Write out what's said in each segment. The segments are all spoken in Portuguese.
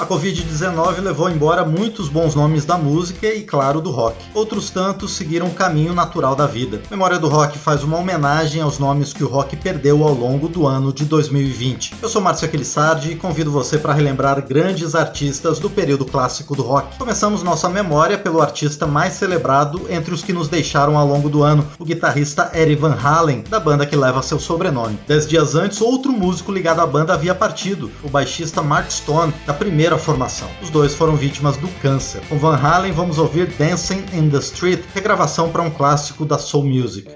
A Covid-19 levou embora muitos bons nomes da música e, claro, do rock. Outros tantos seguiram o caminho natural da vida. Memória do Rock faz uma homenagem aos nomes que o rock perdeu ao longo do ano de 2020. Eu sou Márcio Aquilissardi e convido você para relembrar grandes artistas do período clássico do rock. Começamos nossa memória pelo artista mais celebrado entre os que nos deixaram ao longo do ano, o guitarrista Eric Van Halen, da banda que leva seu sobrenome. Dez dias antes, outro músico ligado à banda havia partido, o baixista Mark Stone, da primeira primeira formação. Os dois foram vítimas do câncer. Com Van Halen, vamos ouvir Dancing in the Street, regravação para um clássico da soul music.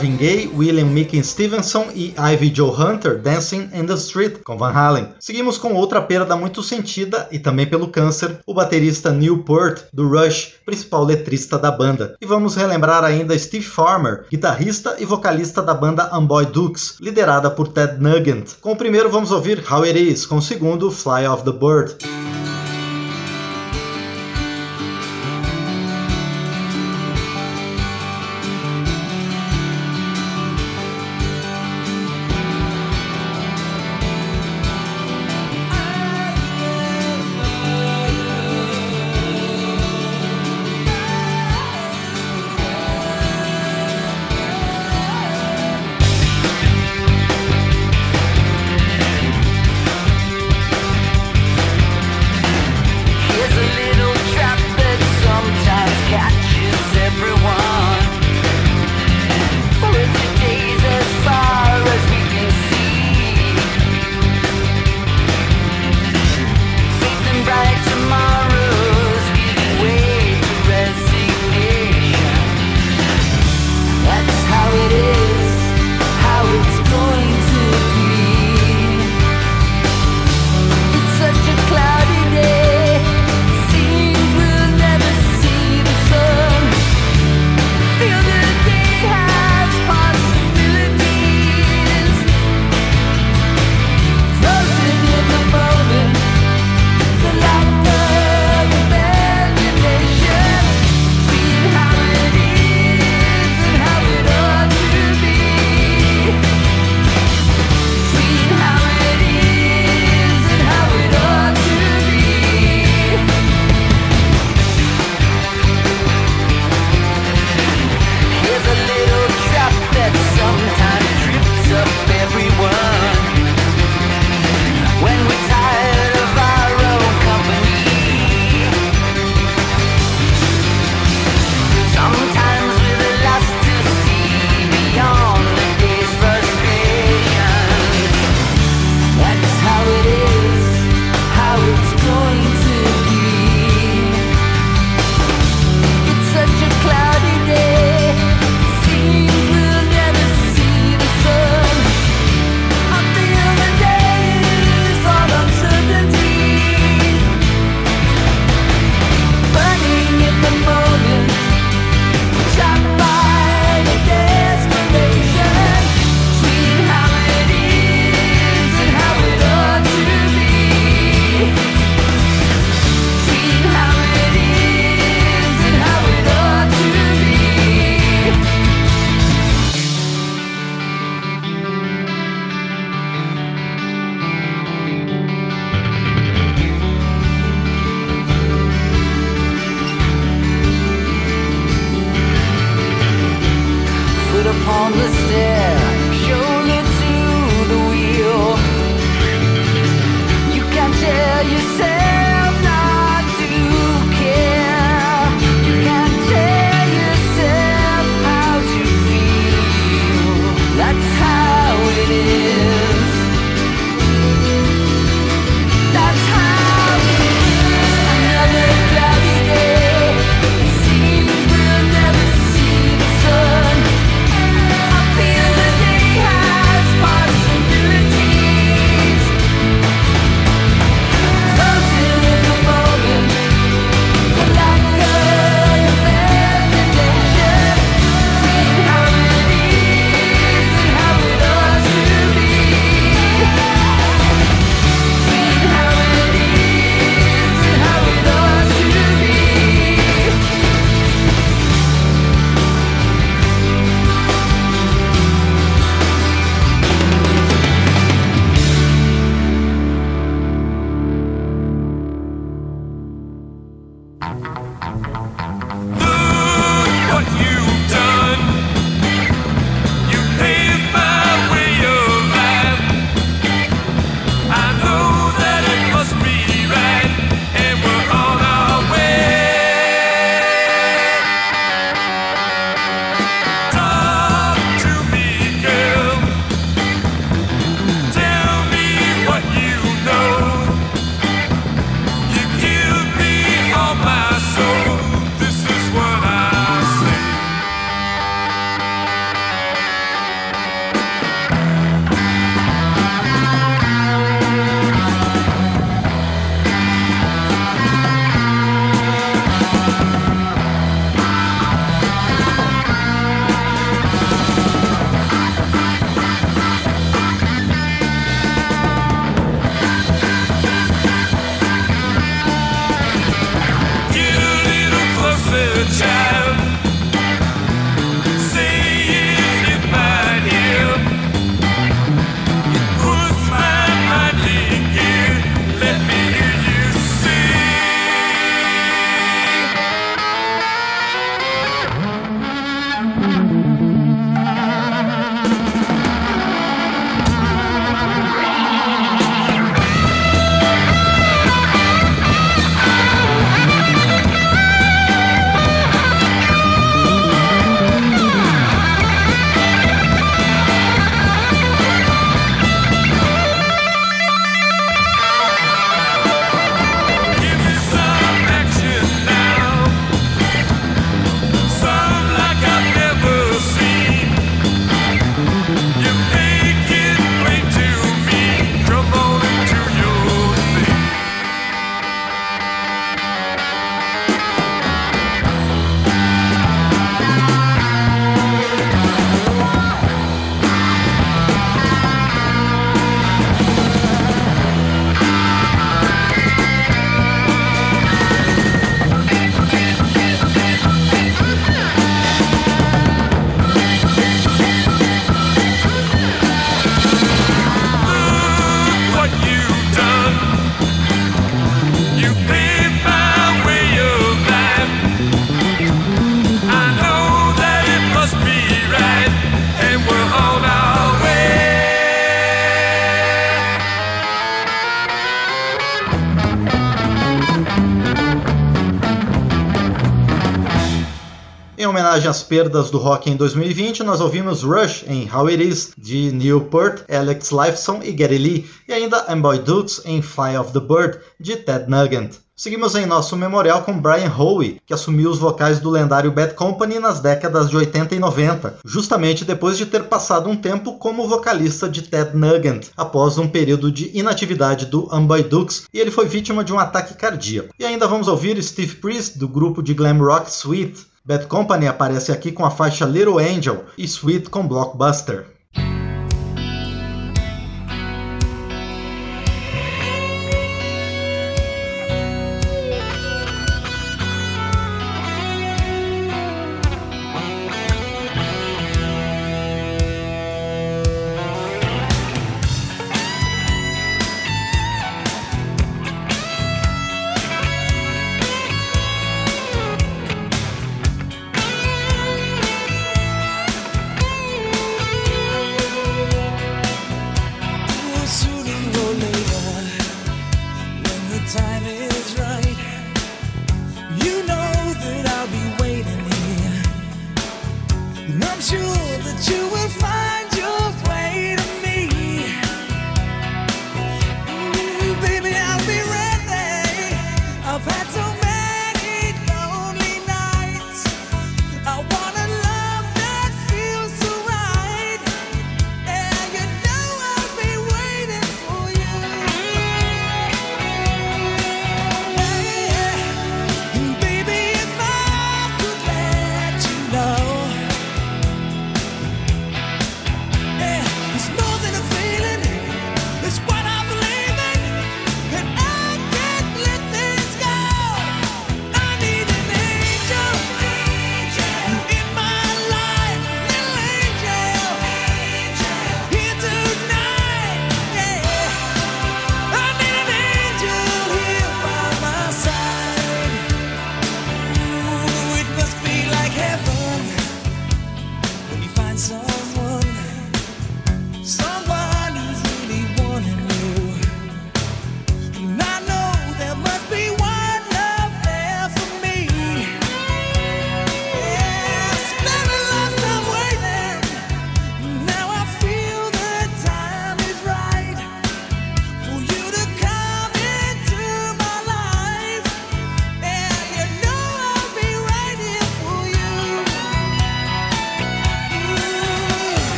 Marvin Gaye, William Mickey Stevenson e Ivy Joe Hunter Dancing in the Street com Van Halen. Seguimos com outra perda muito sentida e também pelo câncer, o baterista Neil Peart do Rush, principal letrista da banda. E vamos relembrar ainda Steve Farmer, guitarrista e vocalista da banda Amboy Dukes, liderada por Ted Nugent. Com o primeiro vamos ouvir How It Is, com o segundo Fly Off the Bird. Às perdas do rock em 2020, nós ouvimos Rush em How It Is, de Neil Alex Lifeson e Gary Lee, e ainda Amboy Dukes em Fly of the Bird, de Ted Nugent. Seguimos em nosso memorial com Brian Howe, que assumiu os vocais do lendário Bad Company nas décadas de 80 e 90, justamente depois de ter passado um tempo como vocalista de Ted Nugent, após um período de inatividade do Amboy Dukes, e ele foi vítima de um ataque cardíaco. E ainda vamos ouvir Steve Priest, do grupo de glam rock Sweet. Bad Company aparece aqui com a faixa Little Angel e Sweet com Blockbuster.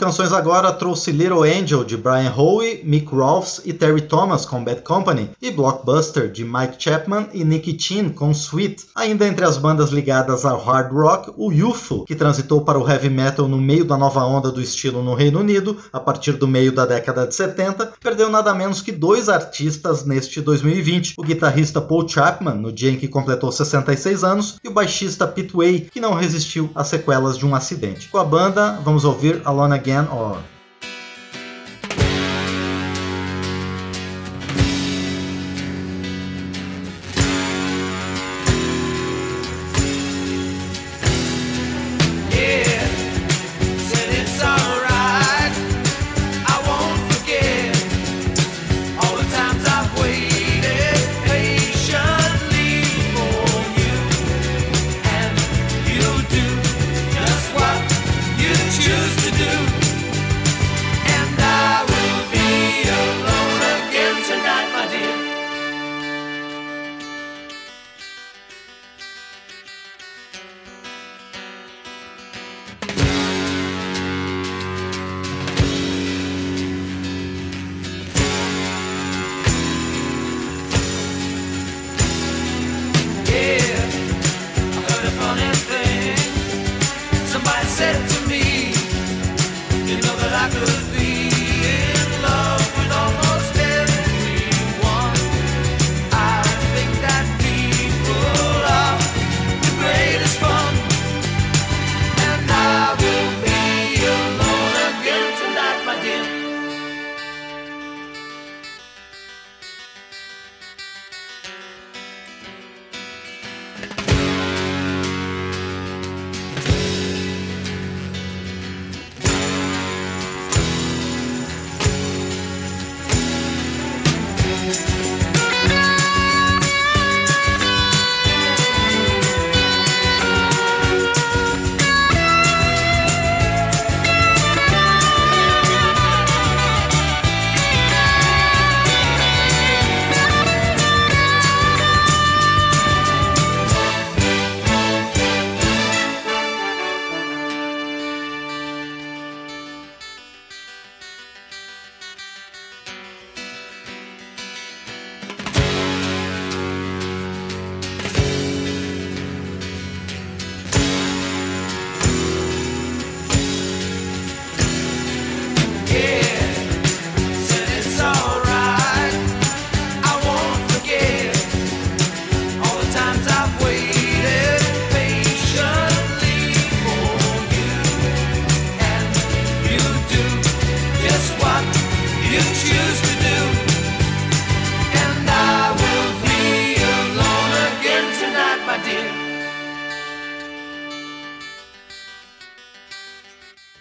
Canções agora trouxe Little Angel de Brian Howe, Mick Rolfs e Terry Thomas com Bad Company e Blockbuster de Mike Chapman e Nicky Chin com Sweet. Ainda entre as bandas ligadas ao hard rock, o UFO, que transitou para o heavy metal no meio da nova onda do estilo no Reino Unido, a partir do meio da década de 70, perdeu nada menos que dois artistas neste 2020, o guitarrista Paul Chapman, no dia em que completou 66 anos, e o baixista Pete Way, que não resistiu às sequelas de um acidente. Com a banda, vamos ouvir Alone Again or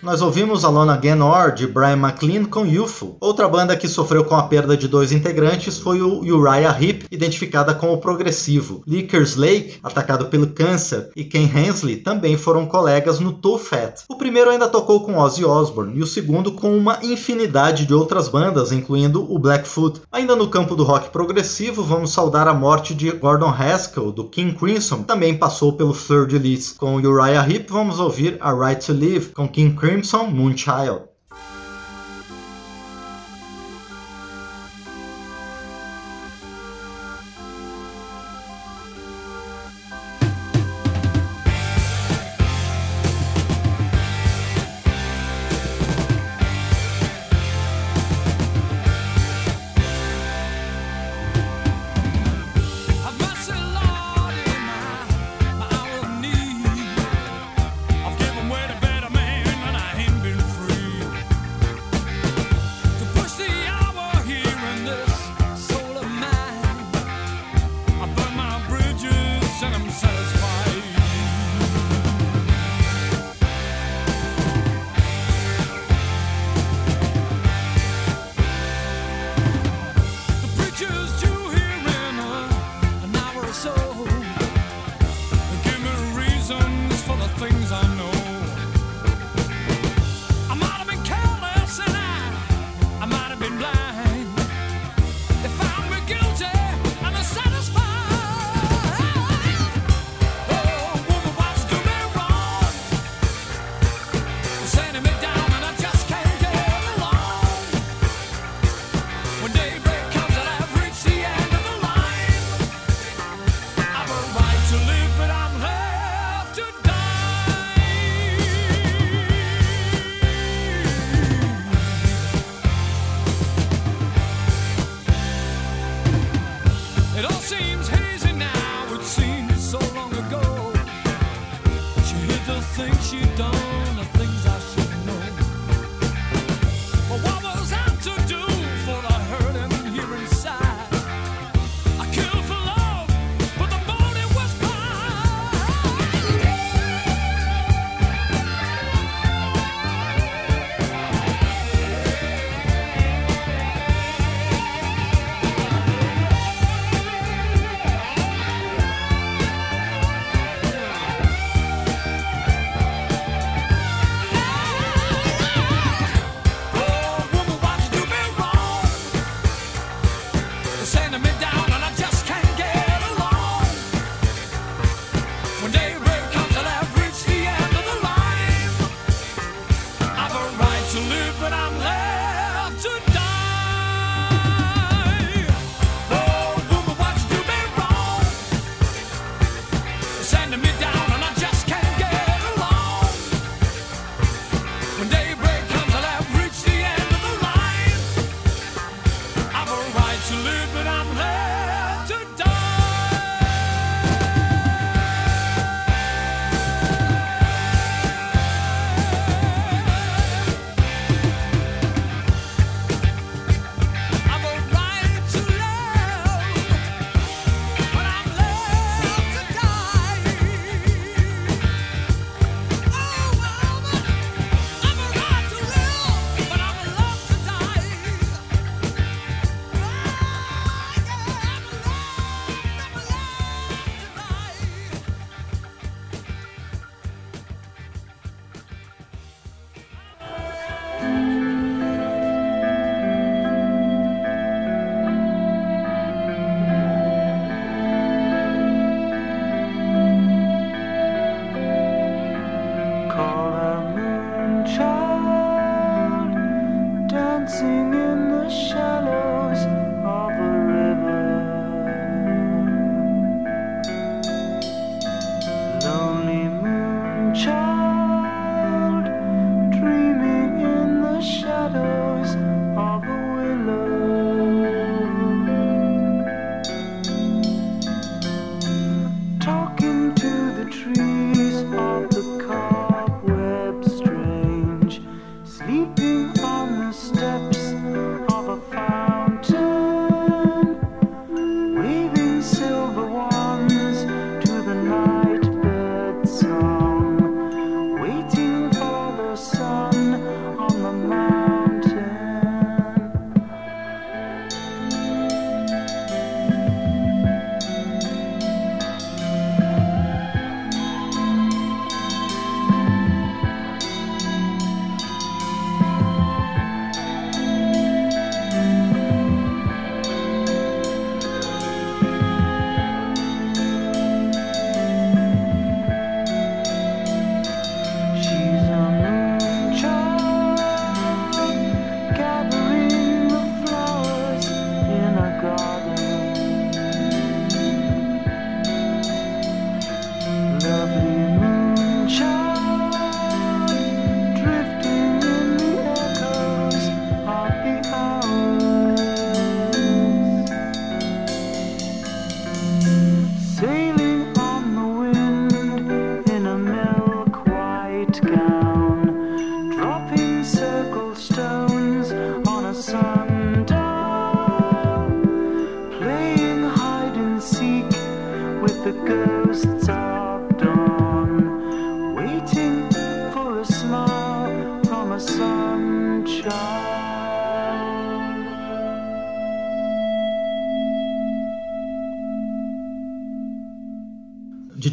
Nós ouvimos Alone Again Or, de Brian McLean, com UFO. Outra banda que sofreu com a perda de dois integrantes foi o Uriah Heep, identificada como progressivo. Lickers Lake, atacado pelo câncer, e Ken Hensley também foram colegas no Toe Fat. O primeiro ainda tocou com Ozzy Osbourne, e o segundo com uma infinidade de outras bandas, incluindo o Blackfoot. Ainda no campo do rock progressivo, vamos saudar a morte de Gordon Haskell, do King Crimson, também passou pelo Fleur de. Com Uriah Heep, vamos ouvir A Right to Live, com King Crimson Crimson Moonchild.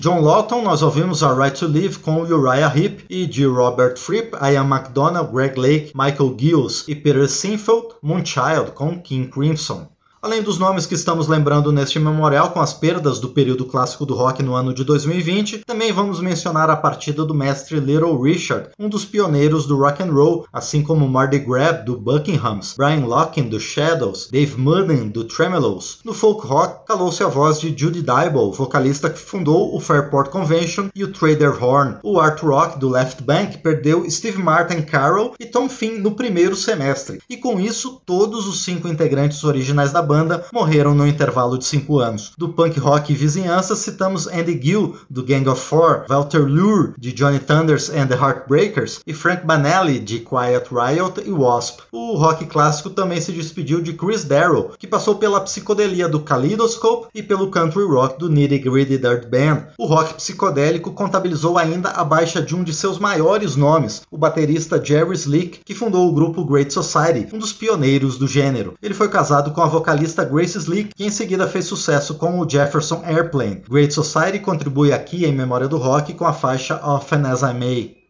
John Lawton, nós ouvimos A Right to Live com Uriah Heep e de Robert Fripp, Ian MacDonald, Greg Lake, Michael Gills e Peter Sinfield, Moonchild com King Crimson. Além dos nomes que estamos lembrando neste memorial com as perdas do período clássico do rock no ano de 2020, também vamos mencionar a partida do mestre Little Richard, um dos pioneiros do rock and roll, assim como Marty Grab do Buckinghams, Brian Lockin do Shadows, Dave Muddin do Tremeloes. No folk rock, calou-se a voz de Judy Dybel, vocalista que fundou o Fairport Convention e o Trader Horn. O art rock do Left Bank perdeu Steve Martin Carroll e Tom Finn no primeiro semestre, e com isso todos os cinco integrantes originais da banda banda morreram no intervalo de 5 anos. Do punk rock e vizinhança, citamos Andy Gill, do Gang of Four, Walter Lure, de Johnny Thunders and the Heartbreakers, e Frank Banelli, de Quiet Riot e Wasp. O rock clássico também se despediu de Chris Darrow, que passou pela psicodelia do Kaleidoscope e pelo country rock do Nitty Gritty Dirt Band. O rock psicodélico contabilizou ainda a baixa de um de seus maiores nomes, o baterista Jerry Slick, que fundou o grupo Great Society, um dos pioneiros do gênero. Ele foi casado com a vocalista vocalista Grace Slick, que em seguida fez sucesso com o Jefferson Airplane. Great Society contribui aqui em memória do rock com a faixa Often As I May.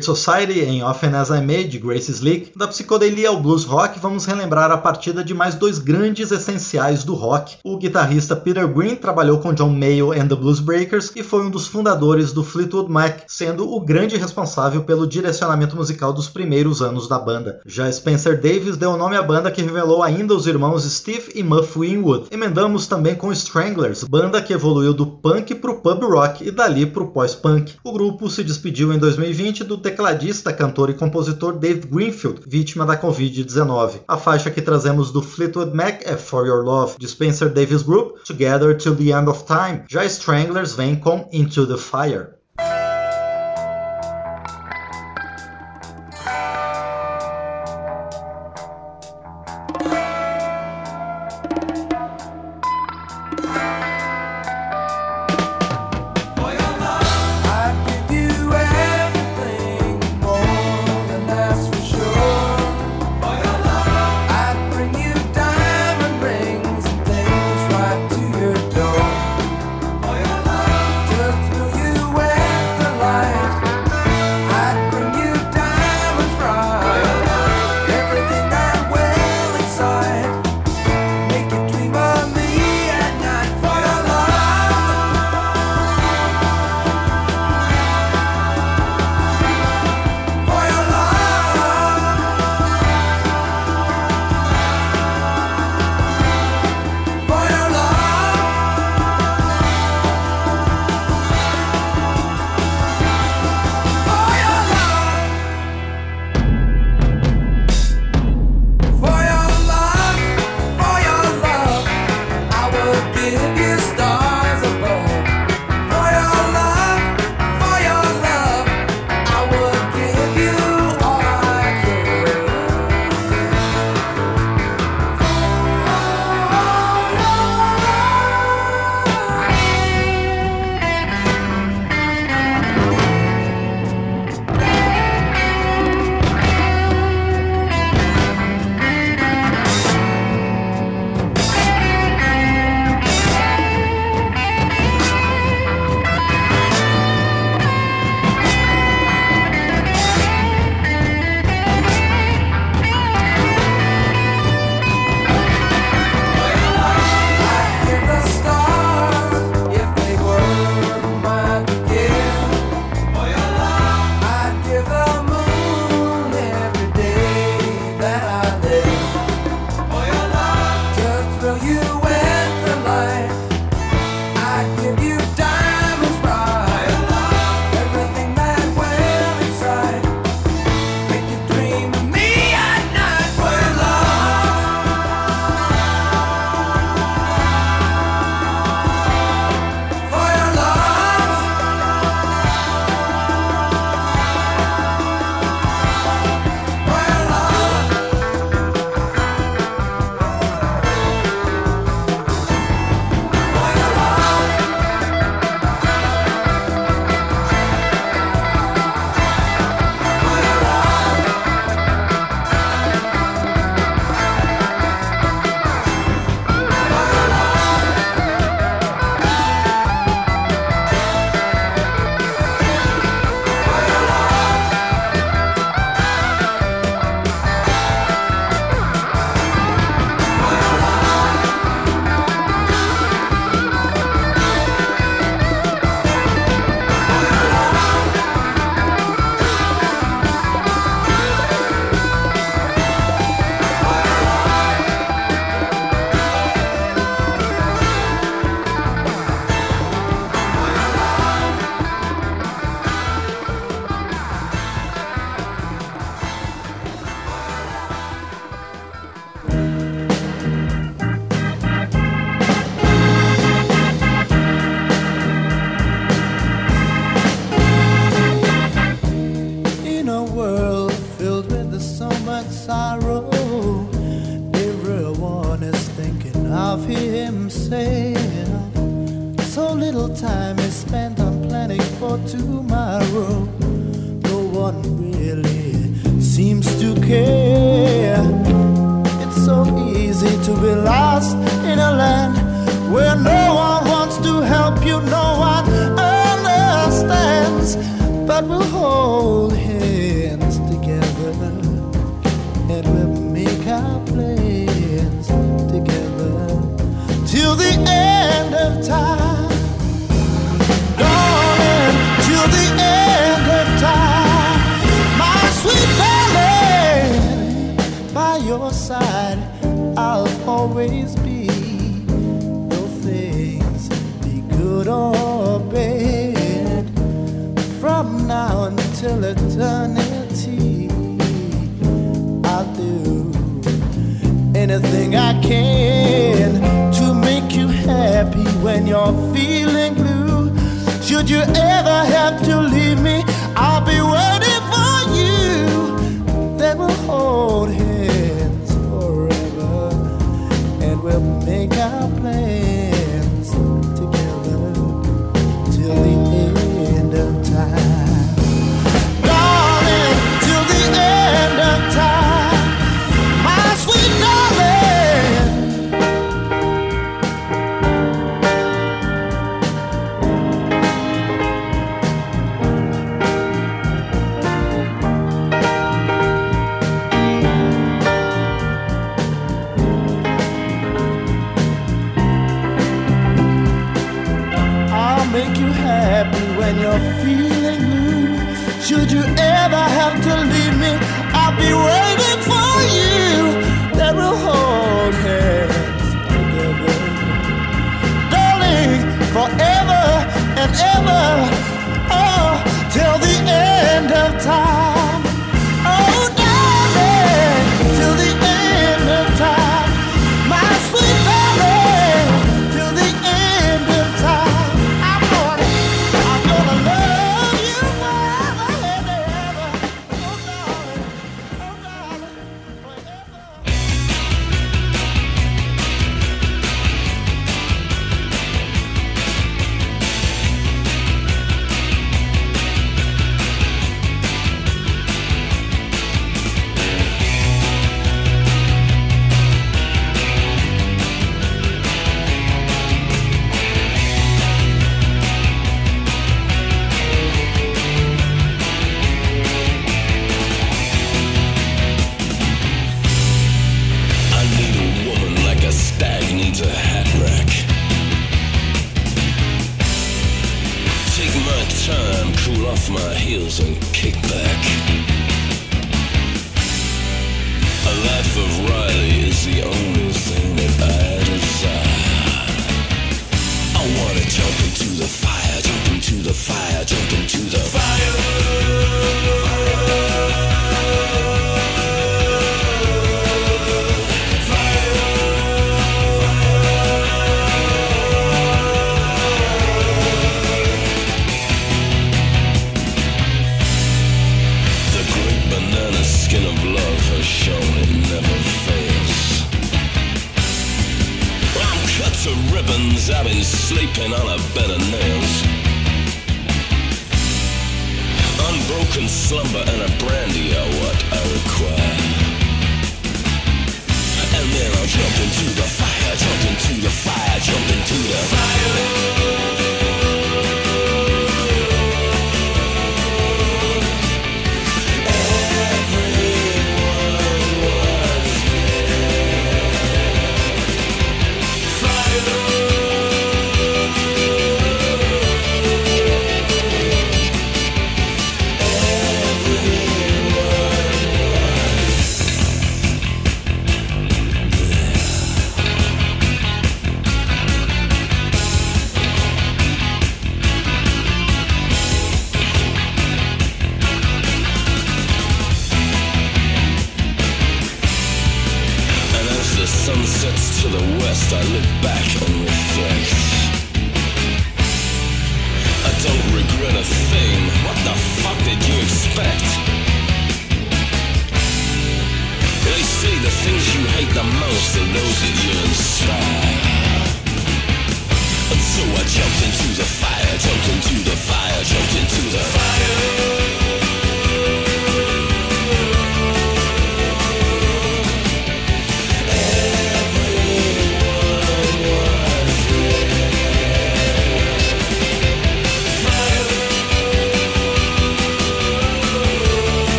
Great Society em Often As I Made, de Grace Slick. Da psicodelia ao blues rock, vamos relembrar a partida de mais dois grandes essenciais do rock. O guitarrista Peter Green trabalhou com John Mayall and the Blues Breakers e foi um dos fundadores do Fleetwood Mac, sendo o grande responsável pelo direcionamento musical dos primeiros anos da banda. Já Spencer Davis deu o nome à banda que revelou ainda os irmãos Steve e Muff Winwood. Emendamos também com Stranglers, banda que evoluiu do punk pro pub rock e dali pro pós-punk. O grupo se despediu em 2020 do tecladista, cantor e compositor Dave Greenfield, vítima da Covid-19. A faixa que trazemos do Fleetwood Mac é For Your Love, de Spencer Davis Group, Together Till the End of Time. Já Stranglers vem com Into the Fire.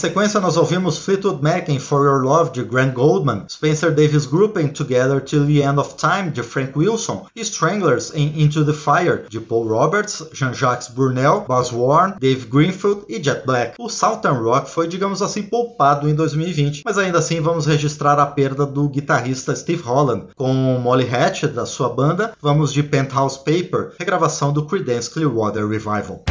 Sequência, nós ouvimos Fleetwood Mac em For Your Love, de Grant Goldman, Spencer Davis Group em Together Till the End of Time, de Frank Wilson, e Stranglers em Into the Fire, de Paul Roberts, Jean-Jacques Brunel, Buzz Warren, Dave Greenfield e Jet Black. O Southern Rock foi, digamos assim, poupado em 2020, mas ainda assim vamos registrar a perda do guitarrista Steve Holland. Com Molly Hatch, da sua banda, vamos de Penthouse Paper, regravação do Creedence Clearwater Revival.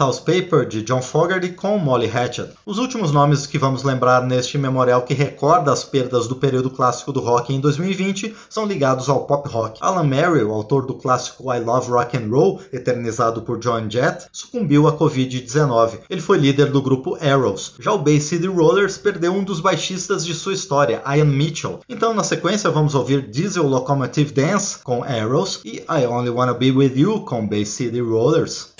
Penthouse Paper de John Fogerty com Molly Hatchet. Os últimos nomes que vamos lembrar neste memorial que recorda as perdas do período clássico do rock em 2020 são ligados ao pop rock. Alan Merrill, autor do clássico I Love Rock and Roll, eternizado por John Jett, sucumbiu à Covid-19. Ele foi líder do grupo Arrows. Já o Bay City Rollers perdeu um dos baixistas de sua história, Ian Mitchell. Então, na sequência, vamos ouvir Diesel Locomotive Dance com Arrows e I Only Wanna Be With You com Bay City Rollers.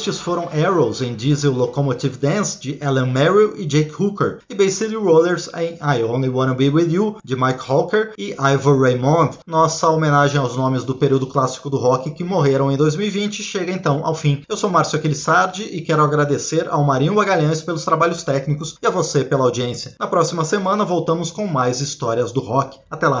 Estes foram Arrows em Diesel Locomotive Dance, de Alan Merrill e Jake Hooker, e Bay City Rollers em I Only Wanna Be With You, de Mike Hawker e Ivor Raymond. Nossa homenagem aos nomes do período clássico do rock que morreram em 2020 chega então ao fim. Eu sou Márcio Aquilissardi e quero agradecer ao Marinho Magalhães pelos trabalhos técnicos e a você pela audiência. Na próxima semana voltamos com mais histórias do rock. Até lá!